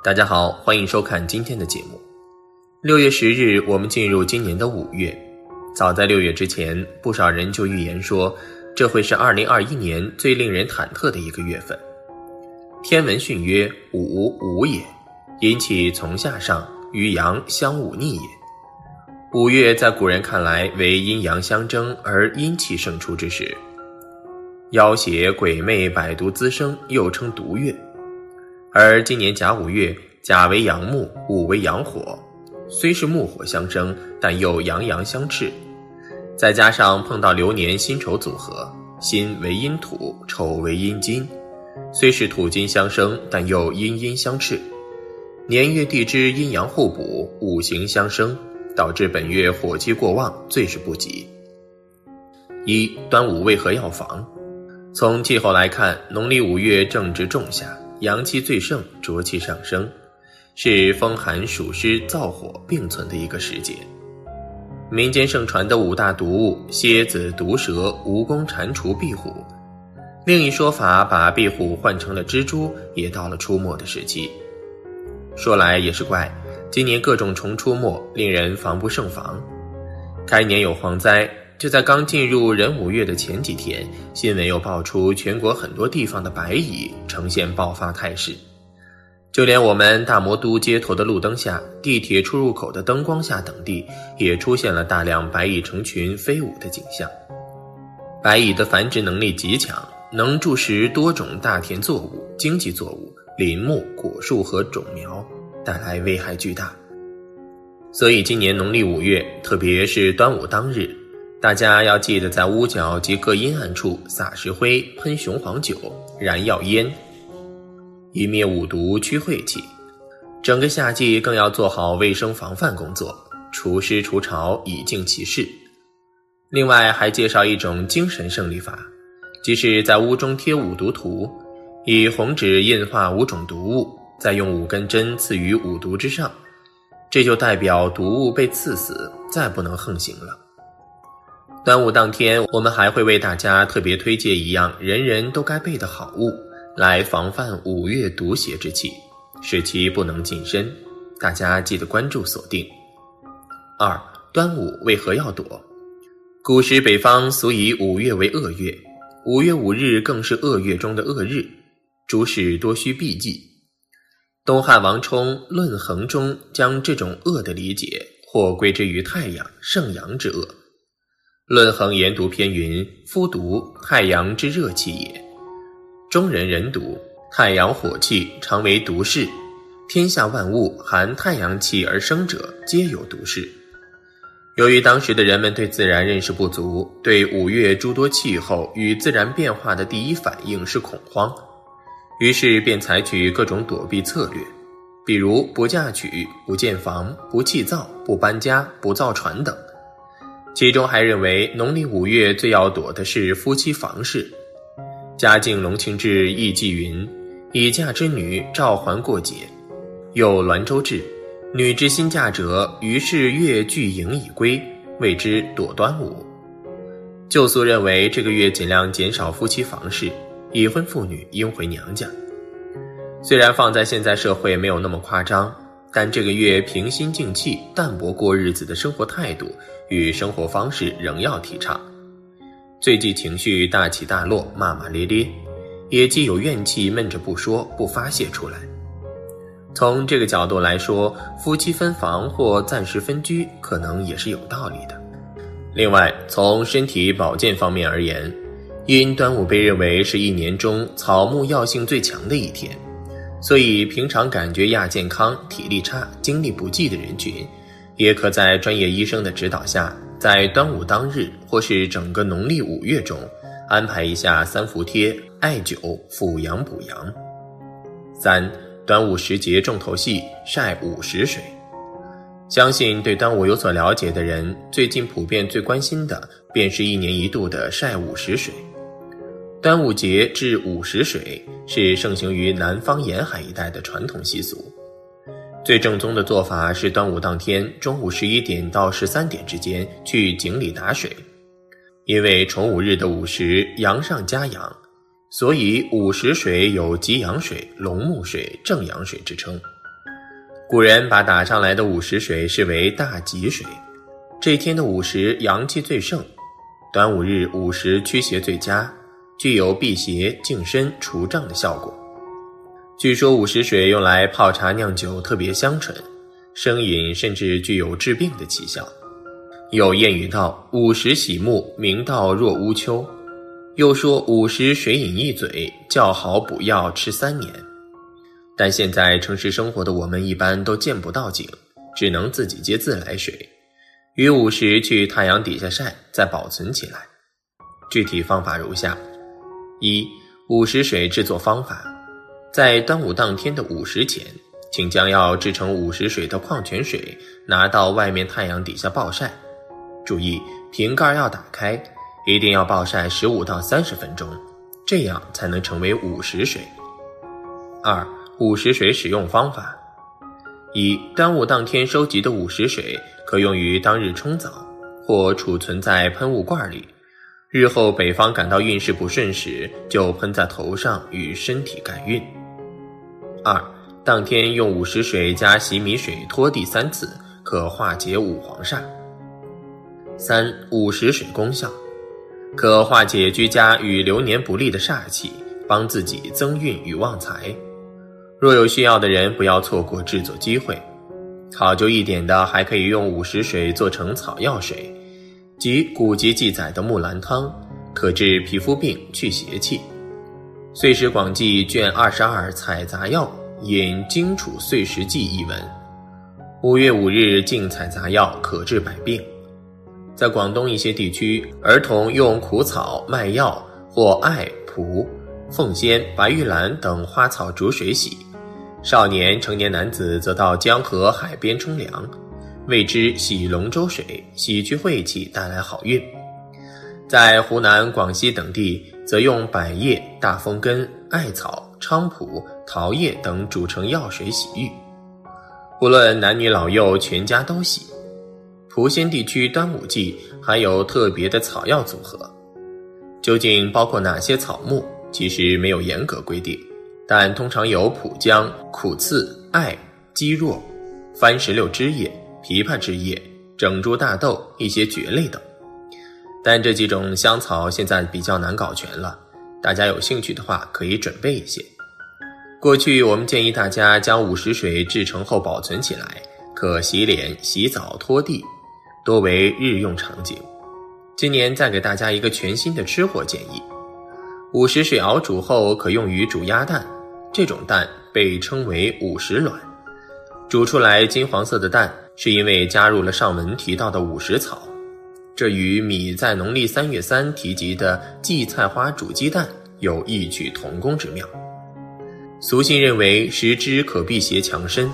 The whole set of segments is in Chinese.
大家好，欢迎收看今天的节目。六月十日，我们进入今年的五月。早在六月之前，不少人就预言说，这会是二零二一年最令人忐忑的一个月份。天文训曰：“五五也，阴气从下上，与阳相忤逆也。”五月在古人看来为阴阳相争而阴气盛出之时。妖邪鬼魅，百毒滋生，又称毒月。而今年甲午月，甲为阳木，午为阳火，虽是木火相生，但又阳阳相斥。再加上碰到流年辛丑组合，辛为阴土，丑为阴金，虽是土金相生，但又阴阴相斥。年月地支阴阳互补，五行相生，导致本月火气过旺，最是不吉。一端午为何要防？从气候来看，农历五月正值仲夏，阳气最盛，浊气上升，是风寒暑湿燥火并存的一个时节。民间盛传的五大毒物——蝎子、毒蛇、蜈蚣、蟾蜍、壁虎，另一说法把壁虎换成了蜘蛛，也到了出没的时期。说来也是怪，今年各种虫出没，令人防不胜防。开年有蝗灾。就在刚进入壬午月的前几天，新闻又爆出全国很多地方的白蚁呈现爆发态势，就连我们大魔都街头的路灯下、地铁出入口的灯光下等地，也出现了大量白蚁成群飞舞的景象。白蚁的繁殖能力极强，能蛀食多种大田作物、经济作物、林木、果树和种苗，带来危害巨大。所以今年农历五月，特别是端午当日。大家要记得在屋角及各阴暗处撒石灰、喷雄黄酒、燃药烟，以灭五毒、驱晦气。整个夏季更要做好卫生防范工作，除湿除潮，以静其事。另外还介绍一种精神胜利法，即是在屋中贴五毒图，以红纸印画五种毒物，再用五根针刺于五毒之上，这就代表毒物被刺死，再不能横行了。端午当天，我们还会为大家特别推荐一样人人都该备的好物，来防范五月毒邪之气，使其不能近身。大家记得关注锁定。二、端午为何要躲？古时北方俗以五月为恶月，五月五日更是恶月中的恶日，诸事多需避忌。东汉王充《论衡》中将这种恶的理解，或归之于太阳盛阳之恶。论衡研读篇云：“夫毒，太阳之热气也。中人人毒，太阳火气，常为毒势。天下万物含太阳气而生者，皆有毒势。”由于当时的人们对自然认识不足，对五月诸多气候与自然变化的第一反应是恐慌，于是便采取各种躲避策略，比如不嫁娶、不建房、不砌灶、不搬家、不造船等。其中还认为，农历五月最要躲的是夫妻房事。嘉靖隆庆志忆记云：“已嫁之女召还过节。”又滦州志：“女之新嫁者，于是月俱盈已归，谓之躲端午。”旧俗认为这个月尽量减少夫妻房事，已婚妇女应回娘家。虽然放在现在社会没有那么夸张。但这个月平心静气、淡泊过日子的生活态度与生活方式仍要提倡。最忌情绪大起大落、骂骂咧咧，也既有怨气闷着不说、不发泄出来。从这个角度来说，夫妻分房或暂时分居可能也是有道理的。另外，从身体保健方面而言，因端午被认为是一年中草木药性最强的一天。所以，平常感觉亚健康、体力差、精力不济的人群，也可在专业医生的指导下，在端午当日或是整个农历五月中，安排一下三伏贴、艾灸、抚阳补阳。三、端午时节重头戏晒午时水。相信对端午有所了解的人，最近普遍最关心的，便是一年一度的晒午时水。端午节至午时水是盛行于南方沿海一带的传统习俗。最正宗的做法是端午当天中午十一点到十三点之间去井里打水，因为重五日的午时阳上加阳，所以午时水有吉阳水、龙木水、正阳水之称。古人把打上来的午时水视为大吉水，这一天的午时阳气最盛，端午日午时驱邪最佳，具有辟邪、净身、除障的效果。据说午时水用来泡茶酿酒特别香醇，生饮甚至具有治病的奇效。有谚语道：“午时洗目，明道若乌秋。”又说：“午时水饮一嘴，叫好补药吃三年。”但现在城市生活的我们一般都见不到井，只能自己接自来水，于午时去太阳底下晒，再保存起来。具体方法如下：一、午时水制作方法，在端午当天的午时前，请将要制成午时水的矿泉水拿到外面太阳底下暴晒，注意瓶盖要打开，一定要暴晒十五到三十分钟，这样才能成为午时水。二、午时水使用方法：一、端午当天收集的午时水可用于当日冲澡，或储存在喷雾罐里，日后北方感到运势不顺时，就喷在头上与身体改运。二、当天用午时水加洗米水拖地三次，可化解五黄煞。三、午时水功效，可化解居家与流年不利的煞气，帮自己增运与旺财。若有需要的人，不要错过制作机会。考究一点的，还可以用午时水做成草药水，即古籍记载的木兰汤，可治皮肤病、去邪气。《岁时广记》卷二十二采杂药引荆楚岁时记一文：五月五日净采杂药，可治百病。在广东一些地区，儿童用苦草、麦药或艾、蒲、凤仙、白玉兰等花草煮水洗。少年、成年男子则到江河、海边冲凉，谓之洗龙舟水，洗去晦气，带来好运。在湖南、广西等地，则用百叶、大风根、艾草、菖蒲、桃叶等煮成药水洗浴，不论男女老幼，全家都洗。莆仙地区端午季还有特别的草药组合，究竟包括哪些草木，其实没有严格规定。但通常有蒲姜、苦刺、艾、鸡若、番石榴枝叶、枇杷枝叶、整株大豆、一些蕨类等。但这几种香草现在比较难搞全了，大家有兴趣的话可以准备一些。过去我们建议大家将午时水制成后保存起来，可洗脸、洗澡、拖地，多为日用场景。今年再给大家一个全新的吃货建议：午时水熬煮后可用于煮鸭蛋。这种蛋被称为午时卵，煮出来金黄色的蛋，是因为加入了上文提到的午时草，这与米在农历三月三提及的荠菜花煮鸡蛋有异曲同工之妙。俗信认为食之可辟邪强身，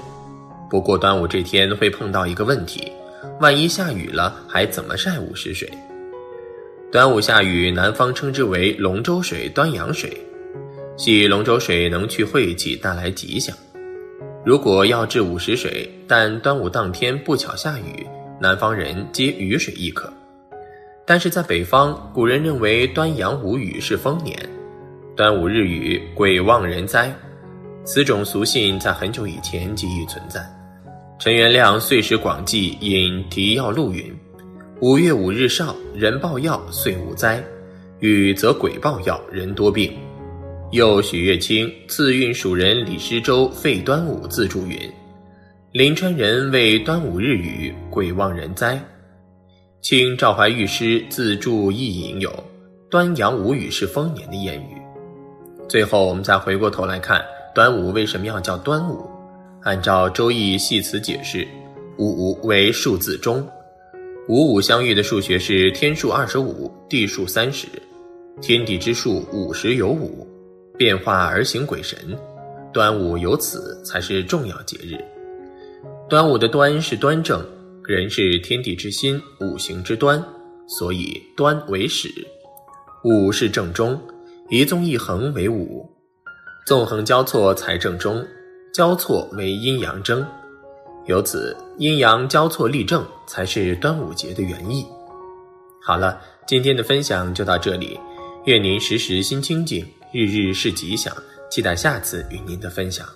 不过端午这天会碰到一个问题，万一下雨了，还怎么晒午时水？端午下雨，南方称之为龙舟水、端阳水。系龙舟水能去晦气，带来吉祥。如果要治午时水，但端午当天不巧下雨，南方人接雨水亦可。但是在北方，古人认为端阳无雨是丰年，端午日雨鬼旺人灾。此种俗信在很久以前即已存在。陈元亮《岁时广记》引提要录云：“五月五日少，人报药，岁无灾；雨则鬼报药，人多病。”又许月清赐运蜀人李师周废端午自注云：“临川人为端午日雨，鬼望人灾。”清赵怀玉诗自注亦引有“端阳无雨是丰年”的谚语。最后，我们再回过头来看端午为什么要叫端午？按照《周易》系辞解释，五五为数字中，五五相遇的数学是天数二十五，地数三十，天地之数五十有五。变化而行鬼神，端午由此才是重要节日。端午的端是端正，人是天地之心，五行之端，所以端为始。五是正中，一纵一横为五，纵横交错才正中，交错为阴阳争。由此阴阳交错立正，才是端午节的原意。好了，今天的分享就到这里，愿您时时心清静。日日是吉祥，期待下次与您的分享。